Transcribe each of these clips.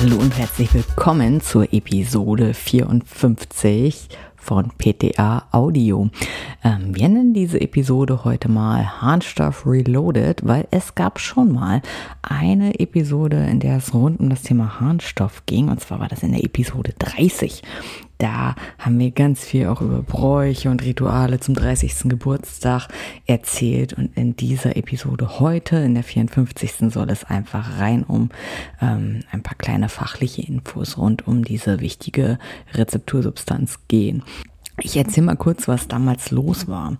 Hallo und herzlich willkommen zur Episode 54 von PTA Audio. Ähm, wir nennen diese Episode heute mal Harnstoff Reloaded, weil es gab schon mal eine Episode, in der es rund um das Thema Harnstoff ging. Und zwar war das in der Episode 30. Da haben wir ganz viel auch über Bräuche und Rituale zum 30. Geburtstag erzählt. Und in dieser Episode heute, in der 54. soll es einfach rein um ähm, ein paar kleine fachliche Infos rund um diese wichtige Rezeptursubstanz gehen. Ich erzähle mal kurz, was damals los war.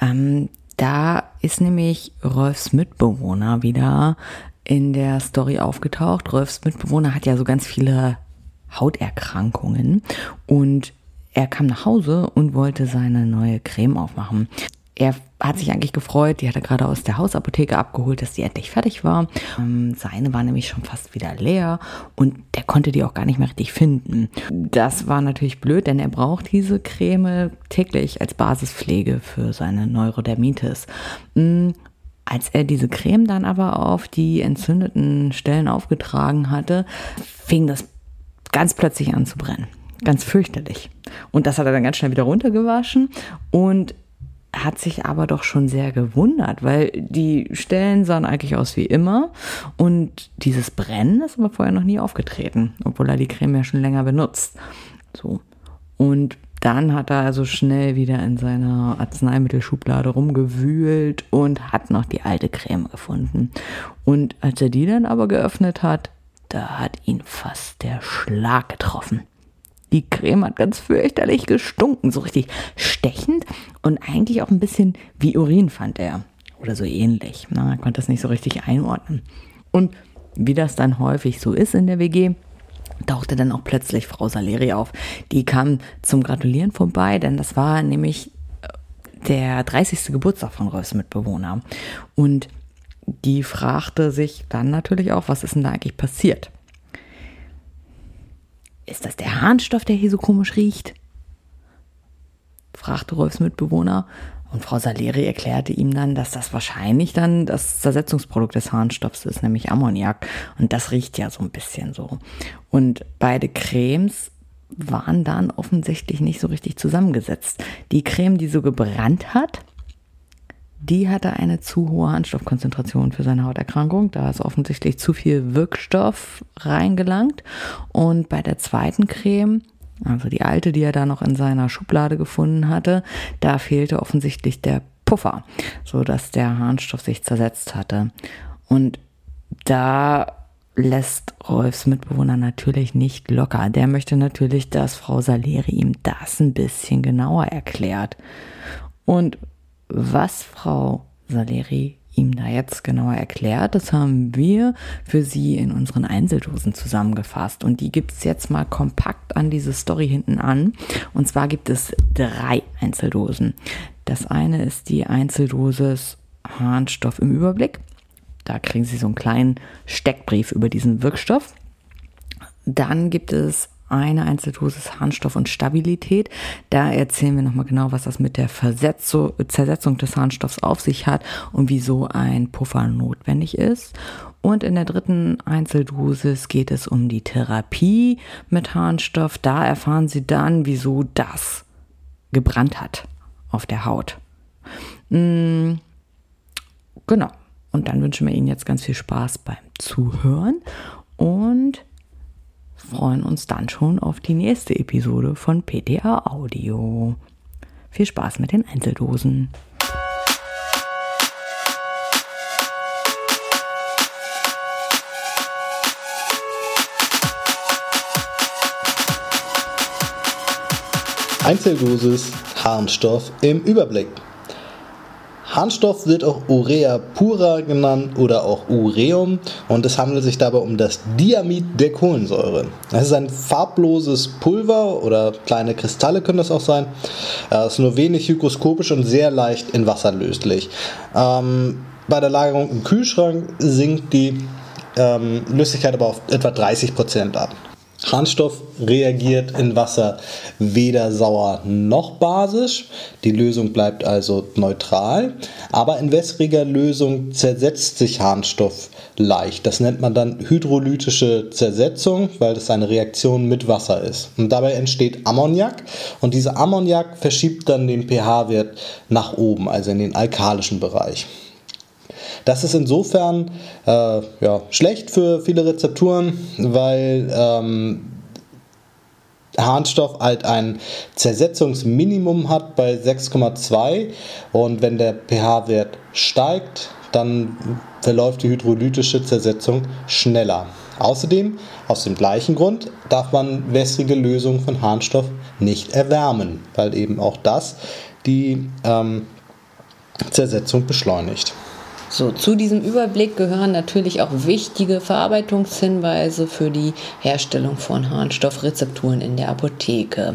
Ähm, da ist nämlich Rolfs Mitbewohner wieder in der Story aufgetaucht. Rolfs Mitbewohner hat ja so ganz viele Hauterkrankungen und er kam nach Hause und wollte seine neue Creme aufmachen. Er hat sich eigentlich gefreut, die hat er gerade aus der Hausapotheke abgeholt, dass die endlich fertig war. Ähm, seine war nämlich schon fast wieder leer und der konnte die auch gar nicht mehr richtig finden. Das war natürlich blöd, denn er braucht diese Creme täglich als Basispflege für seine Neurodermitis. Mm, als er diese Creme dann aber auf die entzündeten Stellen aufgetragen hatte, fing das ganz plötzlich an zu brennen. Ganz fürchterlich. Und das hat er dann ganz schnell wieder runtergewaschen und hat sich aber doch schon sehr gewundert, weil die Stellen sahen eigentlich aus wie immer und dieses Brennen ist aber vorher noch nie aufgetreten, obwohl er die Creme ja schon länger benutzt. So. Und dann hat er also schnell wieder in seiner Arzneimittelschublade rumgewühlt und hat noch die alte Creme gefunden. Und als er die dann aber geöffnet hat, da hat ihn fast der Schlag getroffen. Die Creme hat ganz fürchterlich gestunken, so richtig stechend und eigentlich auch ein bisschen wie Urin fand er. Oder so ähnlich. Na, er konnte das nicht so richtig einordnen. Und wie das dann häufig so ist in der WG, tauchte dann auch plötzlich Frau Saleri auf. Die kam zum Gratulieren vorbei, denn das war nämlich äh, der 30. Geburtstag von Rolfs Mitbewohner. Und die fragte sich dann natürlich auch, was ist denn da eigentlich passiert? Ist das der Harnstoff, der hier so komisch riecht? fragte Rolfs Mitbewohner. Und Frau Saleri erklärte ihm dann, dass das wahrscheinlich dann das Zersetzungsprodukt des Harnstoffs ist, nämlich Ammoniak. Und das riecht ja so ein bisschen so. Und beide Cremes waren dann offensichtlich nicht so richtig zusammengesetzt. Die Creme, die so gebrannt hat, die hatte eine zu hohe Harnstoffkonzentration für seine Hauterkrankung. Da ist offensichtlich zu viel Wirkstoff reingelangt. Und bei der zweiten Creme, also die alte, die er da noch in seiner Schublade gefunden hatte, da fehlte offensichtlich der Puffer, so dass der Harnstoff sich zersetzt hatte. Und da lässt Rolfs Mitbewohner natürlich nicht locker. Der möchte natürlich, dass Frau Saleri ihm das ein bisschen genauer erklärt. Und was Frau Saleri ihm da jetzt genauer erklärt, das haben wir für Sie in unseren Einzeldosen zusammengefasst. Und die gibt es jetzt mal kompakt an diese Story hinten an. Und zwar gibt es drei Einzeldosen. Das eine ist die Einzeldosis Harnstoff im Überblick. Da kriegen Sie so einen kleinen Steckbrief über diesen Wirkstoff. Dann gibt es eine Einzeldosis Harnstoff und Stabilität. Da erzählen wir nochmal genau, was das mit der Zersetzung des Harnstoffs auf sich hat und wieso ein Puffer notwendig ist. Und in der dritten Einzeldosis geht es um die Therapie mit Harnstoff. Da erfahren Sie dann, wieso das gebrannt hat auf der Haut. Mhm. Genau. Und dann wünschen wir Ihnen jetzt ganz viel Spaß beim Zuhören und freuen uns dann schon auf die nächste Episode von PTA Audio. Viel Spaß mit den Einzeldosen. Einzeldosis Harnstoff im Überblick. Harnstoff wird auch Urea pura genannt oder auch Ureum und es handelt sich dabei um das Diamid der Kohlensäure. Es ist ein farbloses Pulver oder kleine Kristalle können das auch sein. Es ist nur wenig hygroskopisch und sehr leicht in Wasser löslich. Ähm, bei der Lagerung im Kühlschrank sinkt die ähm, Löslichkeit aber auf etwa 30% ab. Harnstoff reagiert in Wasser weder sauer noch basisch. Die Lösung bleibt also neutral. Aber in wässriger Lösung zersetzt sich Harnstoff leicht. Das nennt man dann hydrolytische Zersetzung, weil das eine Reaktion mit Wasser ist. Und dabei entsteht Ammoniak und dieser Ammoniak verschiebt dann den pH-Wert nach oben, also in den alkalischen Bereich. Das ist insofern äh, ja, schlecht für viele Rezepturen, weil ähm, Harnstoff halt ein Zersetzungsminimum hat bei 6,2 und wenn der pH-Wert steigt, dann verläuft die hydrolytische Zersetzung schneller. Außerdem, aus dem gleichen Grund, darf man wässrige Lösungen von Harnstoff nicht erwärmen, weil eben auch das die ähm, Zersetzung beschleunigt. So, zu diesem Überblick gehören natürlich auch wichtige Verarbeitungshinweise für die Herstellung von Harnstoffrezepturen in der Apotheke.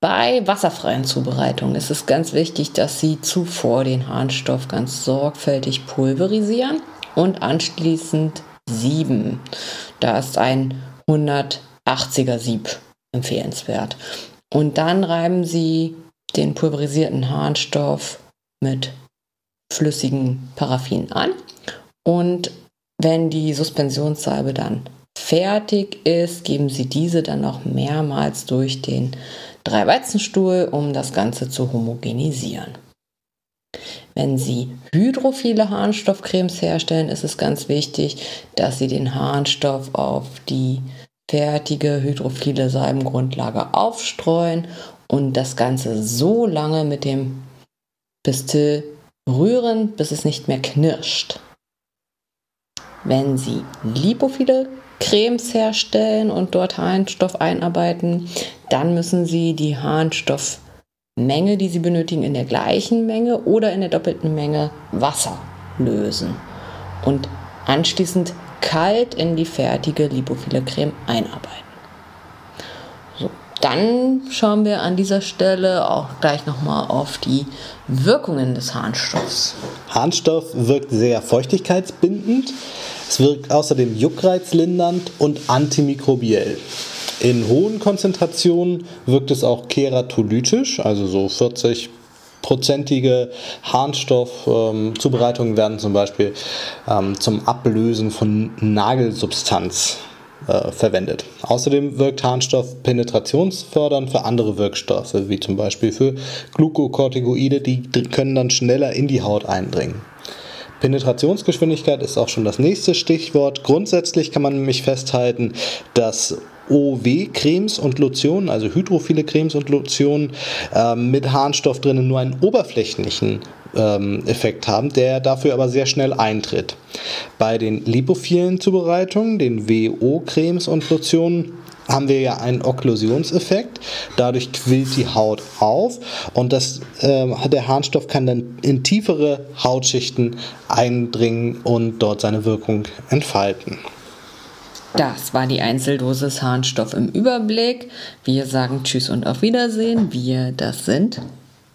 Bei wasserfreien Zubereitungen ist es ganz wichtig, dass Sie zuvor den Harnstoff ganz sorgfältig pulverisieren und anschließend sieben. Da ist ein 180er Sieb empfehlenswert. Und dann reiben Sie den pulverisierten Harnstoff mit flüssigen Paraffin an. Und wenn die Suspensionssalbe dann fertig ist, geben Sie diese dann noch mehrmals durch den Dreiweizenstuhl, um das Ganze zu homogenisieren. Wenn Sie hydrophile Harnstoffcremes herstellen, ist es ganz wichtig, dass Sie den Harnstoff auf die fertige hydrophile Salbengrundlage aufstreuen und das Ganze so lange mit dem Pistil Rühren, bis es nicht mehr knirscht. Wenn Sie lipophile Cremes herstellen und dort Harnstoff einarbeiten, dann müssen Sie die Harnstoffmenge, die Sie benötigen, in der gleichen Menge oder in der doppelten Menge Wasser lösen und anschließend kalt in die fertige lipophile Creme einarbeiten. Dann schauen wir an dieser Stelle auch gleich nochmal auf die Wirkungen des Harnstoffs. Harnstoff wirkt sehr feuchtigkeitsbindend. Es wirkt außerdem juckreizlindernd und antimikrobiell. In hohen Konzentrationen wirkt es auch keratolytisch, also so 40 prozentige Harnstoffzubereitungen ähm, werden zum Beispiel ähm, zum Ablösen von Nagelsubstanz äh, verwendet. Außerdem wirkt Harnstoff penetrationsfördernd für andere Wirkstoffe, wie zum Beispiel für Glukokortikoide, die können dann schneller in die Haut eindringen. Penetrationsgeschwindigkeit ist auch schon das nächste Stichwort. Grundsätzlich kann man nämlich festhalten, dass OW-Cremes und Lotionen, also hydrophile Cremes und Lotionen äh, mit Harnstoff drinnen nur einen oberflächlichen ähm, Effekt haben, der dafür aber sehr schnell eintritt. Bei den lipophilen Zubereitungen, den WO-Cremes und Lotionen, haben wir ja einen Okklusionseffekt. Dadurch quillt die Haut auf und das, äh, der Harnstoff kann dann in tiefere Hautschichten eindringen und dort seine Wirkung entfalten. Das war die Einzeldosis Harnstoff im Überblick. Wir sagen Tschüss und auf Wiedersehen. Wir, das sind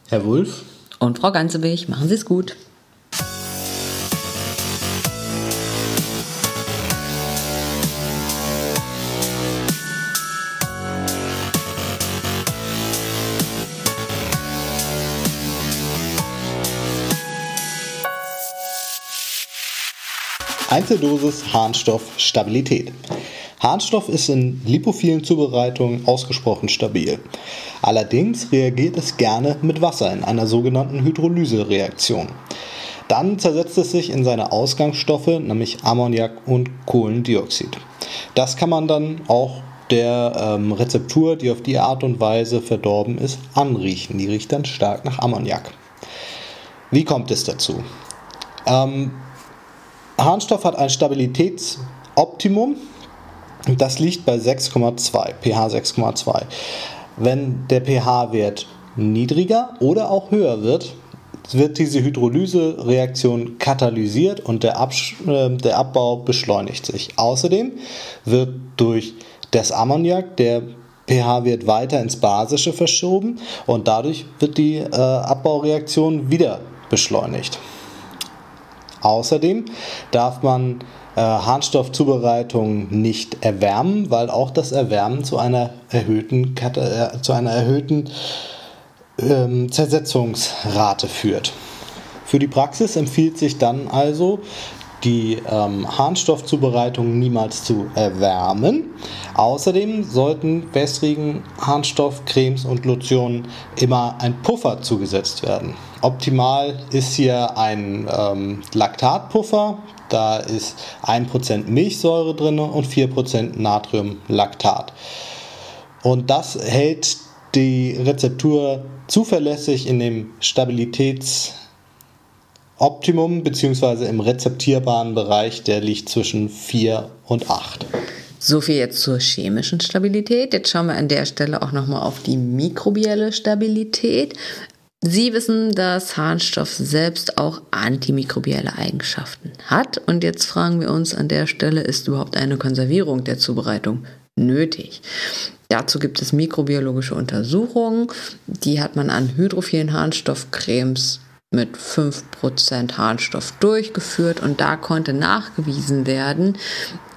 Herr Wulff und Frau Ganzewig. Machen Sie es gut. Einzeldosis Harnstoff Stabilität. Harnstoff ist in lipophilen Zubereitungen ausgesprochen stabil. Allerdings reagiert es gerne mit Wasser in einer sogenannten Hydrolysereaktion. Dann zersetzt es sich in seine Ausgangsstoffe, nämlich Ammoniak und Kohlendioxid. Das kann man dann auch der ähm, Rezeptur, die auf die Art und Weise verdorben ist, anriechen. Die riecht dann stark nach Ammoniak. Wie kommt es dazu? Ähm, Harnstoff hat ein Stabilitätsoptimum. Das liegt bei 6,2, pH 6,2. Wenn der pH-Wert niedriger oder auch höher wird, wird diese Hydrolyse-Reaktion katalysiert und der, Absch äh, der Abbau beschleunigt sich. Außerdem wird durch das Ammoniak der pH-Wert weiter ins Basische verschoben und dadurch wird die äh, Abbaureaktion wieder beschleunigt. Außerdem darf man äh, Harnstoffzubereitung nicht erwärmen, weil auch das Erwärmen zu einer erhöhten, äh, zu einer erhöhten ähm, Zersetzungsrate führt. Für die Praxis empfiehlt sich dann also, die ähm, Harnstoffzubereitung niemals zu erwärmen. Außerdem sollten wässrigen Harnstoffcremes und Lotionen immer ein Puffer zugesetzt werden. Optimal ist hier ein ähm, Laktatpuffer. Da ist 1% Milchsäure drin und 4% Natriumlaktat. Und das hält die Rezeptur zuverlässig in dem Stabilitäts- Optimum bzw. im rezeptierbaren Bereich, der liegt zwischen 4 und 8. So viel jetzt zur chemischen Stabilität. Jetzt schauen wir an der Stelle auch nochmal auf die mikrobielle Stabilität. Sie wissen, dass Harnstoff selbst auch antimikrobielle Eigenschaften hat. Und jetzt fragen wir uns an der Stelle, ist überhaupt eine Konservierung der Zubereitung nötig? Dazu gibt es mikrobiologische Untersuchungen. Die hat man an hydrophilen Harnstoffcremes mit 5% Harnstoff durchgeführt und da konnte nachgewiesen werden,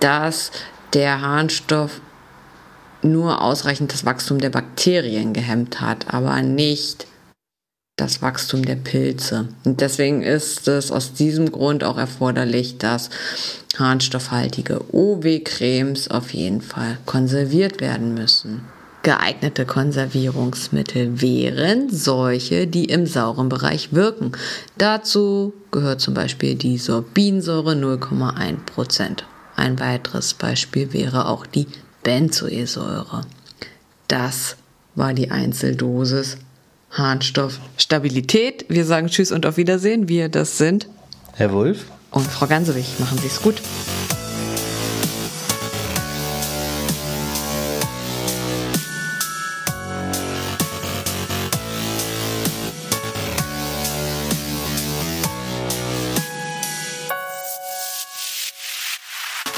dass der Harnstoff nur ausreichend das Wachstum der Bakterien gehemmt hat, aber nicht das Wachstum der Pilze. Und deswegen ist es aus diesem Grund auch erforderlich, dass harnstoffhaltige OW-Cremes auf jeden Fall konserviert werden müssen. Geeignete Konservierungsmittel wären solche, die im sauren Bereich wirken. Dazu gehört zum Beispiel die Sorbinsäure 0,1%. Ein weiteres Beispiel wäre auch die Benzoesäure. Das war die Einzeldosis Harnstoff Stabilität. Wir sagen Tschüss und auf Wiedersehen. Wir, das sind Herr Wulff und Frau Gansewig. Machen Sie es gut.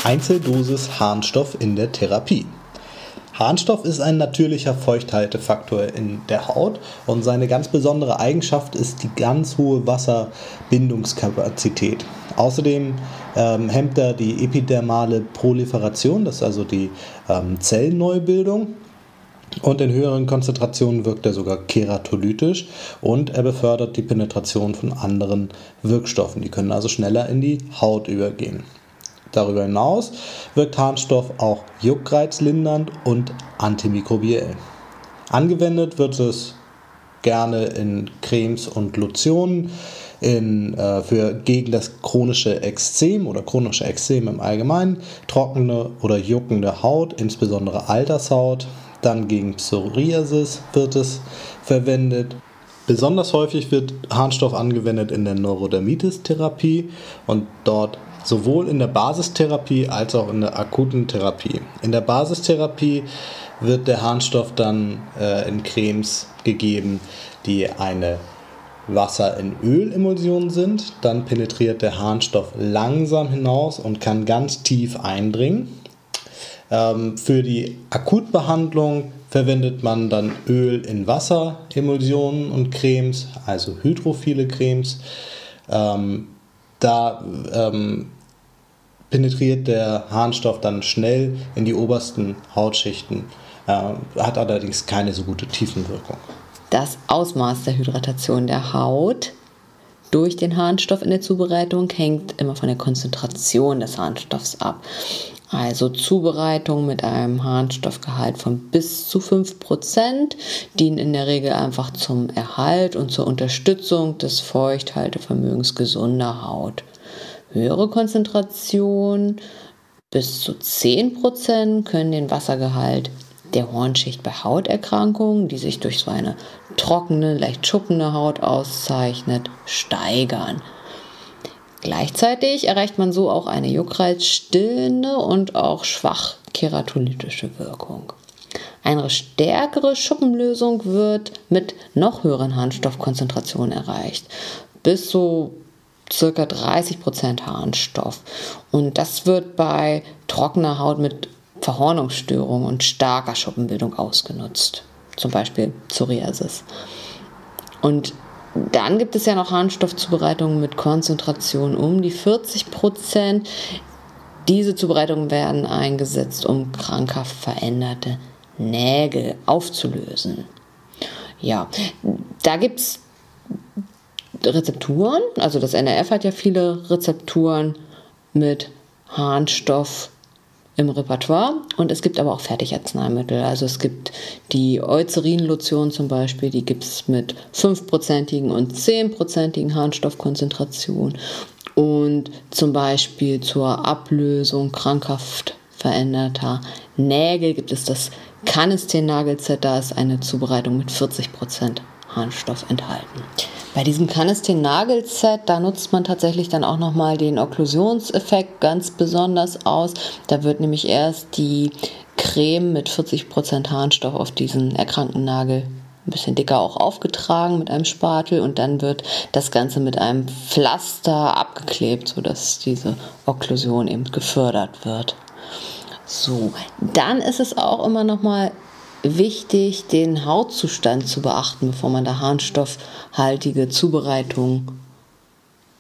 Einzeldosis Harnstoff in der Therapie. Harnstoff ist ein natürlicher Feuchthaltefaktor in der Haut und seine ganz besondere Eigenschaft ist die ganz hohe Wasserbindungskapazität. Außerdem ähm, hemmt er die epidermale Proliferation, das ist also die ähm, Zellneubildung. Und in höheren Konzentrationen wirkt er sogar keratolytisch und er befördert die Penetration von anderen Wirkstoffen. Die können also schneller in die Haut übergehen. Darüber hinaus wirkt Harnstoff auch juckreizlindernd und antimikrobiell. Angewendet wird es gerne in Cremes und Lotionen in, äh, für, gegen das chronische Ekzem oder chronische Ekzem im Allgemeinen, trockene oder juckende Haut, insbesondere Altershaut. Dann gegen Psoriasis wird es verwendet. Besonders häufig wird Harnstoff angewendet in der Neurodermitis-Therapie und dort sowohl in der Basistherapie als auch in der akuten Therapie. In der Basistherapie wird der Harnstoff dann äh, in Cremes gegeben, die eine Wasser in Ölemulsion sind. Dann penetriert der Harnstoff langsam hinaus und kann ganz tief eindringen. Ähm, für die Akutbehandlung verwendet man dann Öl in Wasseremulsionen und Cremes, also hydrophile Cremes. Ähm, da ähm, penetriert der Harnstoff dann schnell in die obersten Hautschichten, äh, hat allerdings keine so gute Tiefenwirkung. Das Ausmaß der Hydratation der Haut durch den Harnstoff in der Zubereitung hängt immer von der Konzentration des Harnstoffs ab. Also Zubereitung mit einem Harnstoffgehalt von bis zu 5% dienen in der Regel einfach zum Erhalt und zur Unterstützung des Feuchthaltevermögens gesunder Haut höhere Konzentrationen bis zu 10% können den Wassergehalt der Hornschicht bei Hauterkrankungen, die sich durch so eine trockene, leicht schuppende Haut auszeichnet, steigern. Gleichzeitig erreicht man so auch eine juckreizstillende und auch schwach keratolytische Wirkung. Eine stärkere Schuppenlösung wird mit noch höheren Harnstoffkonzentrationen erreicht. Bis zu circa 30% Harnstoff. Und das wird bei trockener Haut mit Verhornungsstörungen und starker Schuppenbildung ausgenutzt. Zum Beispiel Psoriasis. Und dann gibt es ja noch Harnstoffzubereitungen mit Konzentration um die 40 Prozent. Diese Zubereitungen werden eingesetzt, um krankhaft veränderte Nägel aufzulösen. Ja, da gibt es Rezepturen. Also das NRF hat ja viele Rezepturen mit Harnstoff im Repertoire und es gibt aber auch Fertigarzneimittel. Also es gibt die Eucerin-Lotion zum Beispiel, die gibt es mit 5%igen und 10%igen Harnstoffkonzentration. Und zum Beispiel zur Ablösung krankhaft veränderter Nägel gibt es das Canesten-Nagelset, da ist eine Zubereitung mit 40% Harnstoff enthalten. Bei diesem Canesten Nagelset, da nutzt man tatsächlich dann auch nochmal den Okklusionseffekt ganz besonders aus. Da wird nämlich erst die Creme mit 40% Harnstoff auf diesen erkrankten Nagel ein bisschen dicker auch aufgetragen mit einem Spatel und dann wird das Ganze mit einem Pflaster abgeklebt, sodass diese Okklusion eben gefördert wird. So, dann ist es auch immer noch mal wichtig, den Hautzustand zu beachten, bevor man da harnstoffhaltige Zubereitung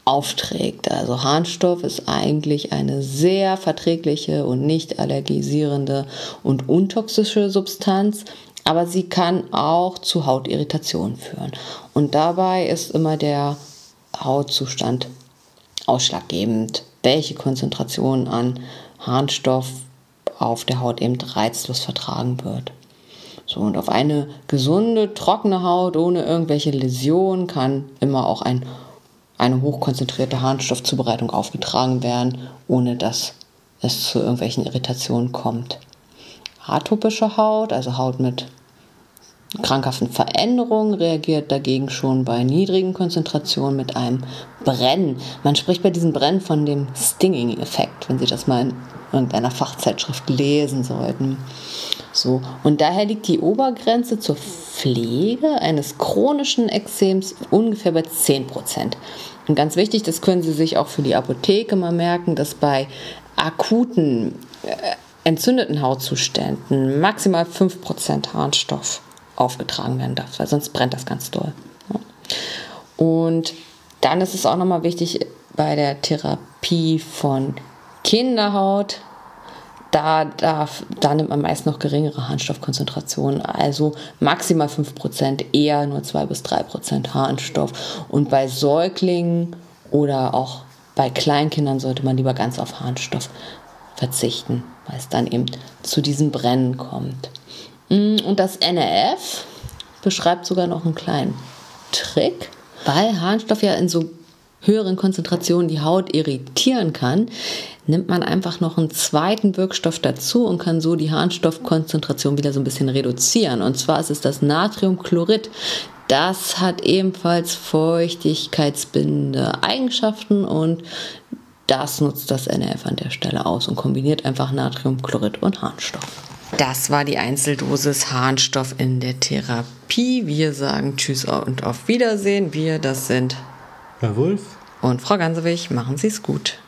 aufträgt. Also Harnstoff ist eigentlich eine sehr verträgliche und nicht allergisierende und untoxische Substanz, aber sie kann auch zu Hautirritationen führen. Und dabei ist immer der Hautzustand ausschlaggebend, welche Konzentration an Harnstoff auf der Haut eben reizlos vertragen wird. So, und auf eine gesunde, trockene Haut ohne irgendwelche Läsionen kann immer auch ein, eine hochkonzentrierte Harnstoffzubereitung aufgetragen werden, ohne dass es zu irgendwelchen Irritationen kommt. Atopische Haut, also Haut mit krankhaften Veränderungen, reagiert dagegen schon bei niedrigen Konzentrationen mit einem Brennen. Man spricht bei diesem Brennen von dem Stinging-Effekt, wenn Sie das mal in irgendeiner Fachzeitschrift lesen sollten. So, und daher liegt die Obergrenze zur Pflege eines chronischen Ekzems ungefähr bei 10% Und ganz wichtig, das können Sie sich auch für die Apotheke mal merken, dass bei akuten äh, entzündeten Hautzuständen maximal 5% Harnstoff aufgetragen werden darf, weil sonst brennt das ganz doll. Und dann ist es auch nochmal wichtig bei der Therapie von Kinderhaut, da, darf, da nimmt man meist noch geringere Harnstoffkonzentrationen, also maximal 5%, eher nur 2 bis 3% Harnstoff. Und bei Säuglingen oder auch bei Kleinkindern sollte man lieber ganz auf Harnstoff verzichten, weil es dann eben zu diesem Brennen kommt. Mm, und das NRF beschreibt sogar noch einen kleinen Trick, weil Harnstoff ja in so höheren Konzentrationen die Haut irritieren kann, nimmt man einfach noch einen zweiten Wirkstoff dazu und kann so die Harnstoffkonzentration wieder so ein bisschen reduzieren. Und zwar ist es das Natriumchlorid. Das hat ebenfalls feuchtigkeitsbindende Eigenschaften und das nutzt das NRF an der Stelle aus und kombiniert einfach Natriumchlorid und Harnstoff. Das war die Einzeldosis Harnstoff in der Therapie. Wir sagen Tschüss und auf Wiedersehen. Wir, das sind Herr Wulff und Frau Gansewig. Machen Sie es gut.